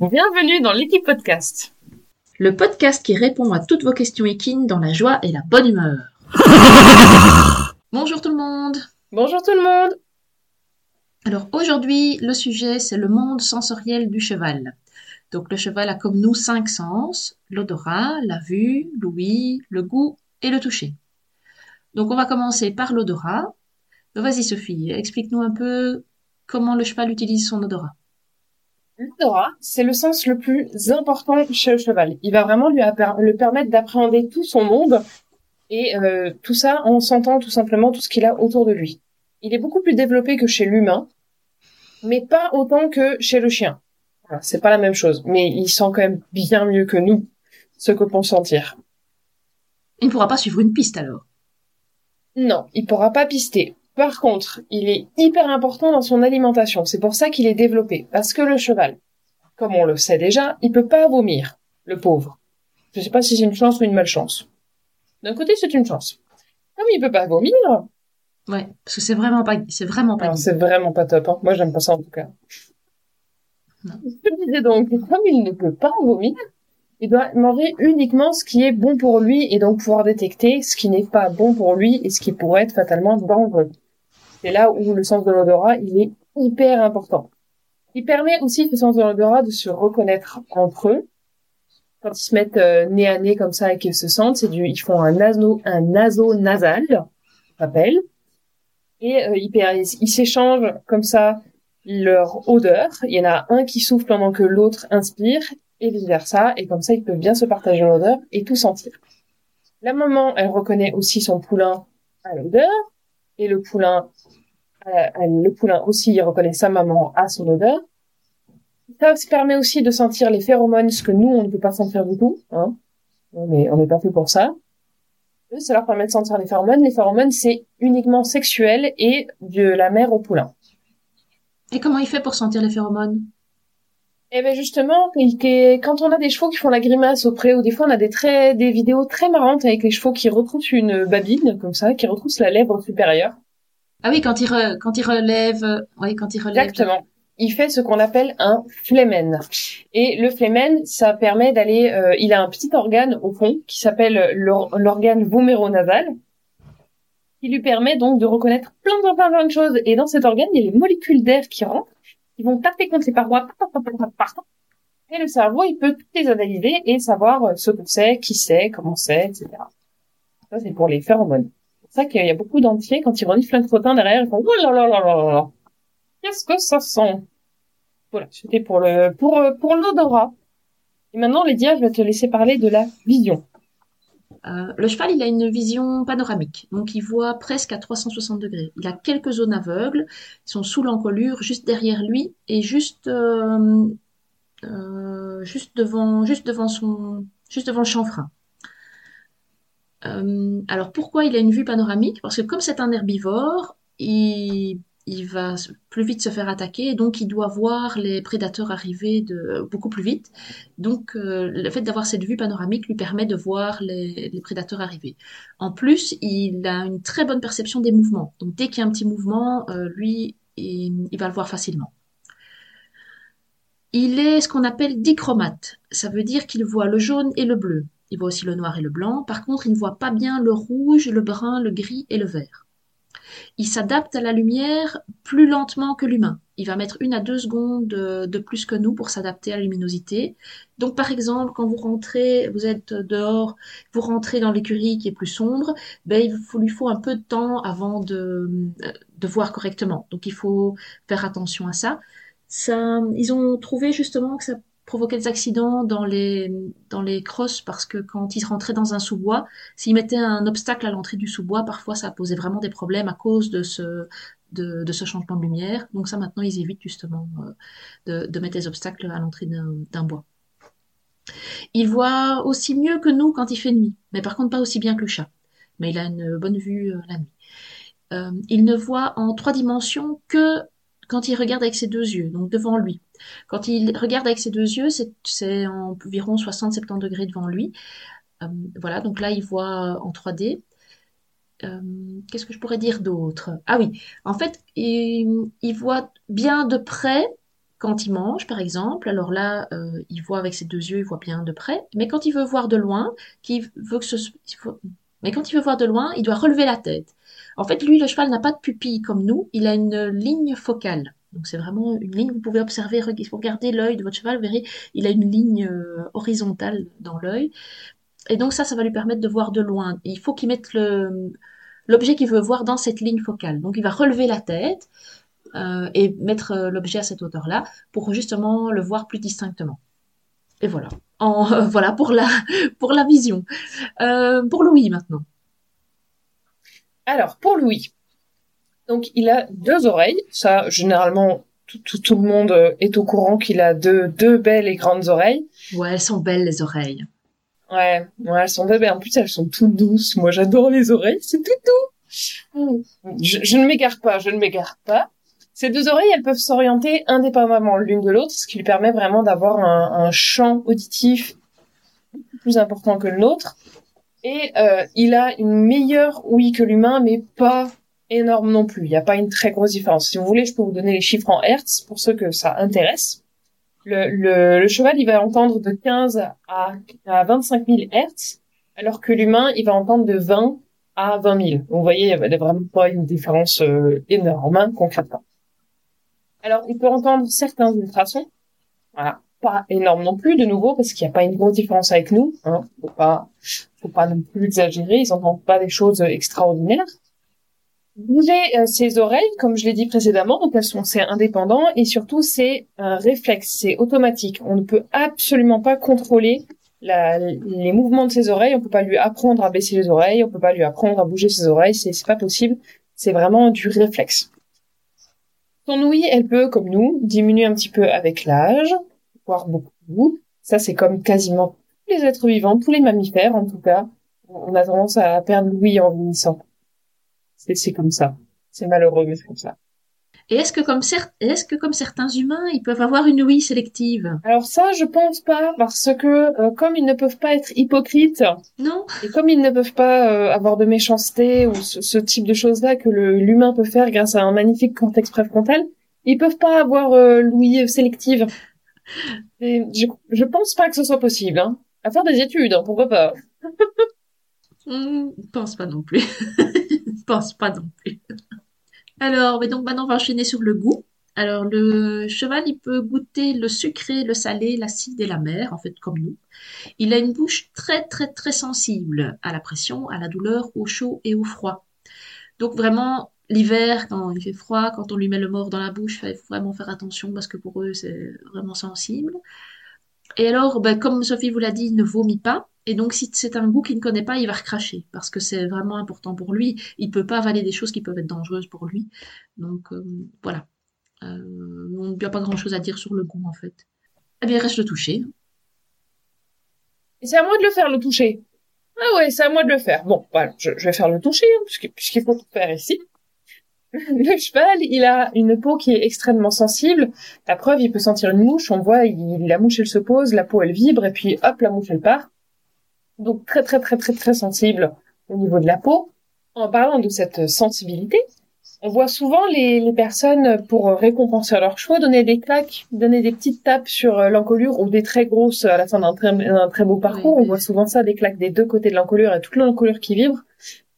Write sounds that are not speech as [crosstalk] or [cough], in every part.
Bienvenue dans l'équipe podcast. Le podcast qui répond à toutes vos questions équines dans la joie et la bonne humeur. [laughs] Bonjour tout le monde. Bonjour tout le monde. Alors aujourd'hui, le sujet c'est le monde sensoriel du cheval. Donc le cheval a comme nous cinq sens, l'odorat, la vue, l'ouïe, le goût et le toucher. Donc on va commencer par l'odorat. Vas-y Sophie, explique-nous un peu comment le cheval utilise son odorat. L'odorat, c'est le sens le plus important chez le cheval. Il va vraiment lui, lui permettre d'appréhender tout son monde et euh, tout ça en sentant tout simplement tout ce qu'il a autour de lui. Il est beaucoup plus développé que chez l'humain, mais pas autant que chez le chien. c'est pas la même chose, mais il sent quand même bien mieux que nous ce que peut sentir. Il ne pourra pas suivre une piste alors? Non, il pourra pas pister. Par contre, il est hyper important dans son alimentation. C'est pour ça qu'il est développé. Parce que le cheval, comme on le sait déjà, il peut pas vomir, le pauvre. Je sais pas si c'est une chance ou une malchance. D'un côté, c'est une chance. Comme il peut pas vomir. Ouais, parce que c'est vraiment pas, c'est vraiment pas. C'est vraiment pas top. Hein. Moi, j'aime pas ça en tout cas. Non. Je disais donc, comme il ne peut pas vomir, il doit manger uniquement ce qui est bon pour lui et donc pouvoir détecter ce qui n'est pas bon pour lui et ce qui pourrait être fatalement dangereux. C'est là où le sens de l'odorat, il est hyper important. Il permet aussi le sens de l'odorat de se reconnaître entre eux. Quand ils se mettent euh, nez à nez comme ça et qu'ils se sentent, c'est du, ils font un naso, un naso nasal, rappelle. Et euh, ils, s'échangent comme ça leur odeur. Il y en a un qui souffle pendant que l'autre inspire et vice versa. Et comme ça, ils peuvent bien se partager l'odeur et tout sentir. La maman, elle reconnaît aussi son poulain à l'odeur et le poulain euh, le poulain aussi il reconnaît sa maman à son odeur. Ça permet aussi de sentir les phéromones, ce que nous, on ne peut pas sentir du tout. Hein. On n'est pas fait pour ça. Ça leur permet de sentir les phéromones. Les phéromones, c'est uniquement sexuel et de la mère au poulain. Et comment il fait pour sentir les phéromones? Eh ben justement, quand on a des chevaux qui font la grimace auprès, ou des fois on a des très, des vidéos très marrantes avec les chevaux qui retroussent une babine comme ça, qui retroussent la lèvre supérieure. Ah oui, quand il, quand il relève, oui, quand il relève. Exactement. Il fait ce qu'on appelle un flemen. Et le flemen, ça permet d'aller, euh, il a un petit organe au fond qui s'appelle l'organe voméronasal, qui lui permet donc de reconnaître plein plein, plein de choses. Et dans cet organe, il y a les molécules d'air qui rentrent, qui vont taper contre les parois, et le cerveau, il peut toutes les analyser et savoir euh, ce qu'on sait, qui sait, comment c'est, etc. Ça, c'est pour les phéromones c'est ça qu'il y a beaucoup d'entiers, quand ils reniflent un crottin derrière, ils font, oh là là là là là Qu'est-ce que ça sent? Voilà, c'était pour le, pour, euh, pour l'odorat. Et maintenant, Lydia, je vais te laisser parler de la vision. Euh, le cheval, il a une vision panoramique, donc il voit presque à 360 degrés. Il a quelques zones aveugles, ils sont sous l'encolure, juste derrière lui et juste, euh, juste devant, juste devant son, juste devant le chanfrein. Euh, alors pourquoi il a une vue panoramique? Parce que comme c'est un herbivore, il, va plus vite se faire attaquer, donc il doit voir les prédateurs arriver beaucoup plus vite. Donc euh, le fait d'avoir cette vue panoramique lui permet de voir les, prédateurs arriver. En plus, il a une très bonne perception des mouvements. Donc dès qu'il y a un petit mouvement, euh, lui, il, va le voir facilement. Il est ce qu'on appelle dichromate. Ça veut dire qu'il voit le jaune et le bleu. Il voit aussi le noir et le blanc. Par contre, il ne voit pas bien le rouge, le brun, le gris et le vert. Il s'adapte à la lumière plus lentement que l'humain. Il va mettre une à deux secondes de, plus que nous pour s'adapter à la luminosité. Donc, par exemple, quand vous rentrez, vous êtes dehors, vous rentrez dans l'écurie qui est plus sombre, ben, il lui faut un peu de temps avant de, voir correctement. Donc, il faut faire attention à ça. Ils ont trouvé justement que ça provoquer des accidents dans les dans les crosses parce que quand ils rentraient dans un sous-bois, s'ils mettaient un obstacle à l'entrée du sous-bois, parfois ça posait vraiment des problèmes à cause de ce de, de ce changement de lumière. Donc ça maintenant ils évitent justement euh, de, de mettre des obstacles à l'entrée d'un bois. Il voit aussi mieux que nous quand il fait nuit, mais par contre pas aussi bien que le chat. Mais il a une bonne vue euh, la nuit. Euh, il ne voit en trois dimensions que quand il regarde avec ses deux yeux, donc devant lui. Quand il regarde avec ses deux yeux, c'est environ 60-70 degrés devant lui. Euh, voilà, donc là, il voit en 3D. Euh, qu'est-ce que je pourrais dire d'autre? Ah oui, en fait, il, voit bien de près quand il mange, par exemple, alors là, euh, il voit avec ses deux yeux, il voit bien de près. Mais quand il veut voir de loin, qu'il veut que ce, mais quand il veut voir de loin, il doit relever la tête. En fait, lui, le cheval n'a pas de pupille comme nous, il a une ligne focale. Donc c'est vraiment une ligne, vous pouvez observer, regarder l'œil de votre cheval, vous verrez, il a une ligne euh, horizontale dans l'œil. Et donc ça, ça va lui permettre de voir de loin. il faut qu'il mette l'objet qu'il veut voir dans cette ligne focale. Donc il va relever la tête, euh, et mettre euh, l'objet à cette hauteur-là pour justement le voir plus distinctement. Et voilà. [laughs] Voilà pour la, pour la vision. pour Louis maintenant. Alors, pour Louis. Donc, il a deux oreilles. Ça, généralement, tout, tout, le monde est au courant qu'il a deux, deux belles et grandes oreilles. Ouais, elles sont belles, les oreilles. Ouais, ouais, elles sont belles. En plus, elles sont toutes douces. Moi, j'adore les oreilles. C'est tout doux. Je, je ne m'égare pas, je ne m'égare pas. Ces deux oreilles, elles peuvent s'orienter indépendamment l'une de l'autre, ce qui lui permet vraiment d'avoir un, champ auditif plus important que le nôtre. Et euh, il a une meilleure ouïe que l'humain, mais pas énorme non plus. Il n'y a pas une très grosse différence. Si vous voulez, je peux vous donner les chiffres en Hertz pour ceux que ça intéresse. Le, cheval, il va entendre de 15 à, à 25 000 Hertz, alors que l'humain, il va entendre de 20 à 20 000. vous voyez, il n'y a vraiment pas une différence euh, énorme, hein, concrètement. Alors, il peut entendre certains ultrasons. Voilà. Pas énorme non plus, de nouveau, parce qu'il n'y a pas une grosse différence avec nous. Hein. Faut pas, faut pas non plus exagérer. Ils n'entendent pas des choses extraordinaires. Bouger euh, ses oreilles, comme je l'ai dit précédemment, donc elles sont c'est indépendant et surtout c'est un réflexe, c'est automatique. On ne peut absolument pas contrôler la, les mouvements de ses oreilles. On peut pas lui apprendre à baisser les oreilles, on peut pas lui apprendre à bouger ses oreilles. C'est c'est pas possible. C'est vraiment du réflexe. Son ouïe, elle peut, comme nous, diminuer un petit peu avec l'âge, voire beaucoup. Ça, c'est comme quasiment tous les êtres vivants, tous les mammifères en tout cas. On a tendance à perdre l'ouïe en vieillissant. C'est comme ça. C'est malheureux, mais c'est comme ça. Et est-ce que comme est-ce que comme certains humains, ils peuvent avoir une ouïe sélective? Alors ça, je pense pas, parce que euh, comme ils ne peuvent pas être hypocrites, non, et comme ils ne peuvent pas euh, avoir de méchanceté ou ce, type de choses-là que l'humain peut faire grâce à un magnifique cortex préfrontal, ils peuvent pas avoir euh, l'ouïe sélective. Et je, je pense pas que ce soit possible. Hein. À faire des études, hein, pourquoi pas [laughs] hmm, pense pas non plus. [laughs] pense pas non plus. Alors, mais donc maintenant on va enchaîner sur le goût. Alors le cheval, il peut goûter le sucré, le salé, l'acide et la mer, en fait comme nous. Il a une bouche très très très sensible à la pression, à la douleur, au chaud et au froid. Donc vraiment, l'hiver, quand il fait froid, quand on lui met le mort dans la bouche, il faut vraiment faire attention parce que pour eux, c'est vraiment sensible. Et alors, ben, comme Sophie vous l'a dit, il ne vomit pas. Et donc, si c'est un goût qu'il ne connaît pas, il va recracher parce que c'est vraiment important pour lui. Il ne peut pas avaler des choses qui peuvent être dangereuses pour lui. Donc, euh, voilà. Euh, on n'a pas grand-chose à dire sur le goût, en fait. Eh bien, il reste le toucher. Et c'est à moi de le faire, le toucher. Ah ouais, c'est à moi de le faire. Bon, je, vais faire le toucher, hein, puisqu'il faut tout faire ici. Le cheval, il a une peau qui est extrêmement sensible. La preuve, il peut sentir une mouche. On voit, il, la mouche, elle se pose, la peau, elle vibre, et puis hop, la mouche, elle part donc très très très très très sensible au niveau de la peau. En parlant de cette sensibilité, on voit souvent les, les personnes, pour récompenser leur choix, donner des claques, donner des petites tapes sur euh, l'encolure ou des très grosses à la fin d'un très, très beau parcours. On voit souvent ça, des claques des deux côtés de l'encolure et toute l'encolure qui vibre.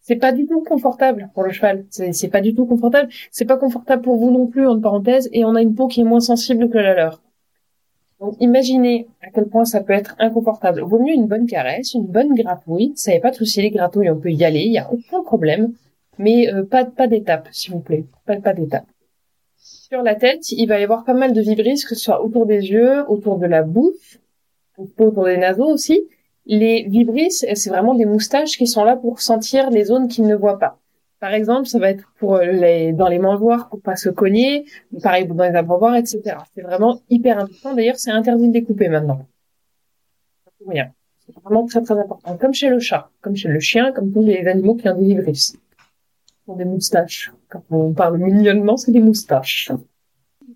C'est pas du tout confortable pour le cheval. C'est pas du tout confortable. C'est pas confortable pour vous non plus, en parenthèse, et on a une peau qui est moins sensible que la leur. Donc imaginez à quel point ça peut être inconfortable. Vaut mieux une bonne caresse, une bonne gratouille. Ça n'est pas de souci, les gratouilles, on peut y aller, il n'y a aucun problème. Mais euh, pas, pas d'étape, s'il vous plaît. Pas, pas d'étape. Sur la tête, il va y avoir pas mal de vibrisses, que ce soit autour des yeux, autour de la bouche, autour des naseaux aussi. Les vibrisses, c'est vraiment des moustaches qui sont là pour sentir les zones qu'ils ne voient pas. Par exemple, ça va être pour les, dans les mangeoires pour pas se cogner, pareil dans les abreuvoirs, etc. C'est vraiment hyper important. D'ailleurs, c'est interdit de découper maintenant. Rien. C'est vraiment très très important. Comme chez le chat, comme chez le chien, comme tous les animaux qui ont des vibrisses. Ont des moustaches. Quand on parle mignonnement, c'est des moustaches.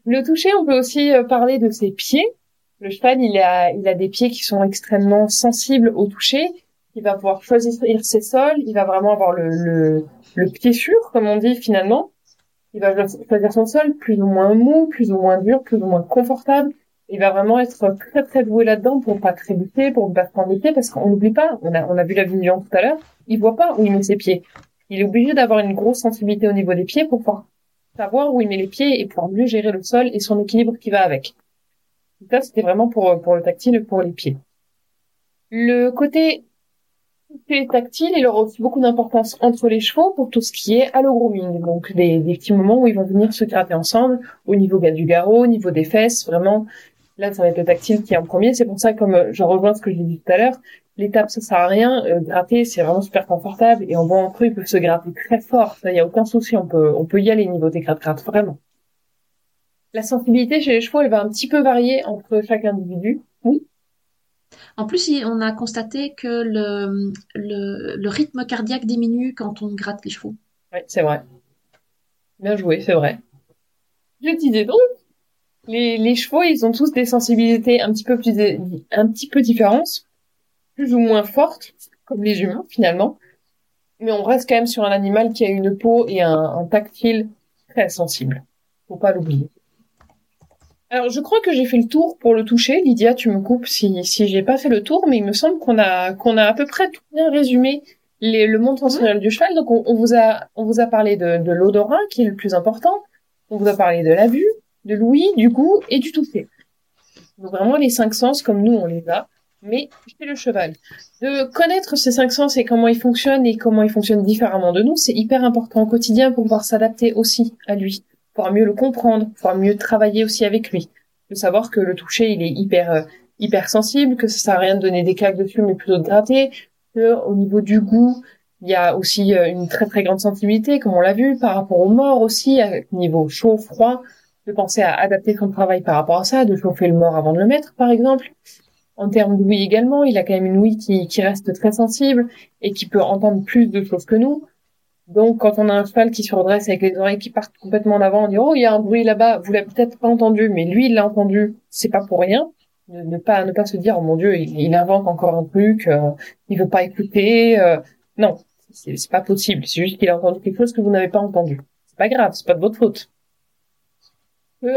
Le toucher, on peut aussi euh, parler de ses pieds. Le cheval, il a, il a des pieds qui sont extrêmement sensibles au toucher il va pouvoir choisir ses sols, il va vraiment avoir le, le, le pied sûr, comme on dit finalement. Il va choisir son sol plus ou moins mou, plus ou moins dur, plus ou moins confortable. Il va vraiment être très très doué là-dedans pour pas trébucher, pour ne pas pieds, parce qu'on n'oublie pas, on a, on a vu la vision tout à l'heure, il voit pas où il met ses pieds. Il est obligé d'avoir une grosse sensibilité au niveau des pieds pour pouvoir savoir où il met les pieds et pouvoir mieux gérer le sol et son équilibre qui va avec. Ça, c'était vraiment pour, le tactile pour les pieds. Le côté tactile, il aura aussi beaucoup d'importance entre les chevaux pour tout ce qui est allo grooming. Donc des, des, petits moments où ils vont venir se gratter ensemble au niveau du garrot, au niveau des fesses, vraiment. Là, ça va être le tactile qui est en premier. C'est pour ça, comme euh, je rejoins ce que j'ai dit tout à l'heure, l'étape ça sert à rien. Euh, gratter, c'est vraiment super confortable et en bon eux, ils peuvent se gratter très fort. Ça, y a aucun souci. On peut, on peut y aller niveau des gratte-gratte, vraiment. La sensibilité chez les chevaux, elle va un petit peu varier entre chaque individu. Oui. En plus, on a constaté que le, le, rythme cardiaque diminue quand on gratte les chevaux. Oui, c'est vrai. Bien joué, c'est vrai. Je disais donc, les, les chevaux, ils ont tous des sensibilités un petit peu plus, un petit peu différentes, plus ou moins fortes, comme les humains finalement. Mais on reste quand même sur un animal qui a une peau et un, un tactile très sensible. Faut pas l'oublier. Alors, je crois que j'ai fait le tour pour le toucher. Lydia, tu me coupes si, si j'ai pas fait le tour, mais il me semble qu'on a, qu'on a à peu près tout bien résumé les, le monde sensoriel du cheval. Donc, on, vous a, on vous a parlé de, de l'odorat, qui est le plus important. On vous a parlé de la vue, de l'ouïe, du goût et du toucher. Donc, vraiment, les cinq sens comme nous, on les a. Mais chez le cheval. De connaître ces cinq sens et comment ils fonctionnent et comment ils fonctionnent différemment de nous, c'est hyper important au quotidien pour pouvoir s'adapter aussi à lui pouvoir mieux le comprendre, pouvoir mieux travailler aussi avec lui. De savoir que le toucher, il est hyper euh, hyper sensible, que ça sert à rien de donner des claques dessus, mais plutôt de gratter. Que au niveau du goût, il y a aussi euh, une très très grande sensibilité, comme on l'a vu, par rapport au mort aussi, à niveau chaud, froid, de penser à adapter son travail par rapport à ça, de chauffer le mort avant de le mettre, par exemple. En termes d'ouïe également, il a quand même une ouïe qui, qui reste très sensible et qui peut entendre plus de choses que nous. Donc, quand on a un cheval qui se redresse avec les oreilles qui partent complètement en avant, on dit oh il y a un bruit là-bas, vous l'avez peut-être pas entendu, mais lui il l'a entendu, c'est pas pour rien. Ne, pas ne pas se dire oh mon dieu il, invente encore un truc, euh, il veut pas écouter. Euh. non, c'est, pas possible. C'est juste qu'il a entendu quelque chose que vous n'avez pas entendu. C'est pas grave, c'est pas de votre faute.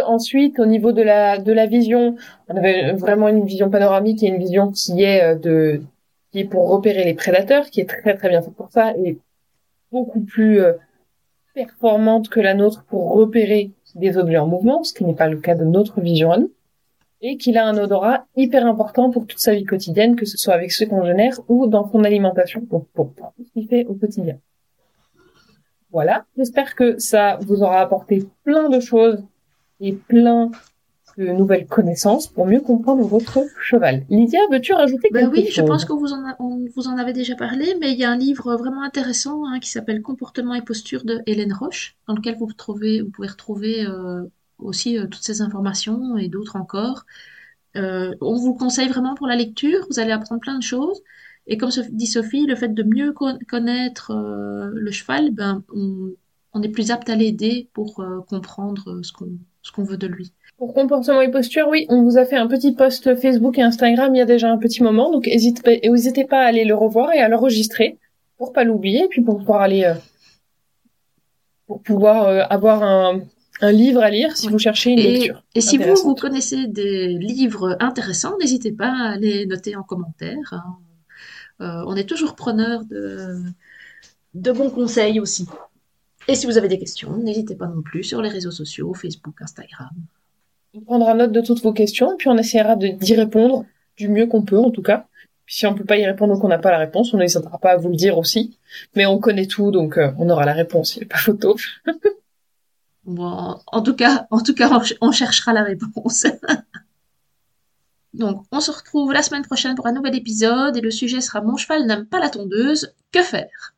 Ensuite, au niveau de la de la vision, on avait vraiment une vision panoramique et une vision qui est euh, de qui est pour repérer les prédateurs, qui est très très bien faite pour ça et beaucoup plus euh, performante que la nôtre pour repérer des objets en mouvement, ce qui n'est pas le cas de notre vision à nous, et qu'il a un odorat hyper important pour toute sa vie quotidienne, que ce soit avec ses congénères ou dans son alimentation, pour, pour tout ce qu'il fait au quotidien. Voilà, j'espère que ça vous aura apporté plein de choses et plein de nouvelles connaissances pour mieux comprendre votre cheval. Lydia, veux-tu rajouter ben quelque oui, chose Oui, je pense que vous en, on vous en avez déjà parlé, mais il y a un livre vraiment intéressant hein, qui s'appelle Comportement et posture de Hélène Roche, dans lequel vous, trouvez, vous pouvez retrouver euh, aussi euh, toutes ces informations et d'autres encore. Euh, on vous le conseille vraiment pour la lecture, vous allez apprendre plein de choses. Et comme dit Sophie, le fait de mieux connaître le cheval, ben, on, on, est plus apte à l'aider pour comprendre ce qu'on ce qu'on veut de lui. Pour comportement et posture, oui, on vous a fait un petit post Facebook et Instagram il y a déjà un petit moment, donc n'hésitez pas à aller le revoir et à l'enregistrer pour pas l'oublier, puis pour pouvoir aller euh, pour pouvoir euh, avoir un, un, livre à lire si vous cherchez une lecture. Et si vous, vous connaissez des livres intéressants, n'hésitez pas à les noter en commentaire. Hein. Euh, on est toujours preneur de, de bons conseils aussi. Et si vous avez des questions, n'hésitez pas non plus sur les réseaux sociaux, Facebook, Instagram. On prendra note de toutes vos questions, puis on essaiera d'y répondre du mieux qu'on peut, en tout cas. Puis si on peut pas y répondre ou qu'on n'a pas la réponse, on n'hésitera pas à vous le dire aussi. Mais on connaît tout, donc euh, on aura la réponse, il n'y a pas photo. [laughs] bon, en tout cas, en tout cas, on cherchera la réponse. [laughs] donc, on se retrouve la semaine prochaine pour un nouvel épisode, et le sujet sera Mon cheval n'aime pas la tondeuse, que faire?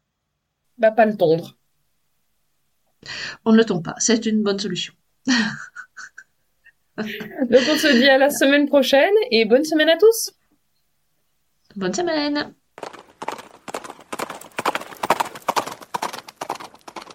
Bah, pas le tondre. On ne le tombe pas, c'est une bonne solution. [laughs] [laughs] Donc on se dit à la semaine prochaine et bonne semaine à tous. Bonne semaine.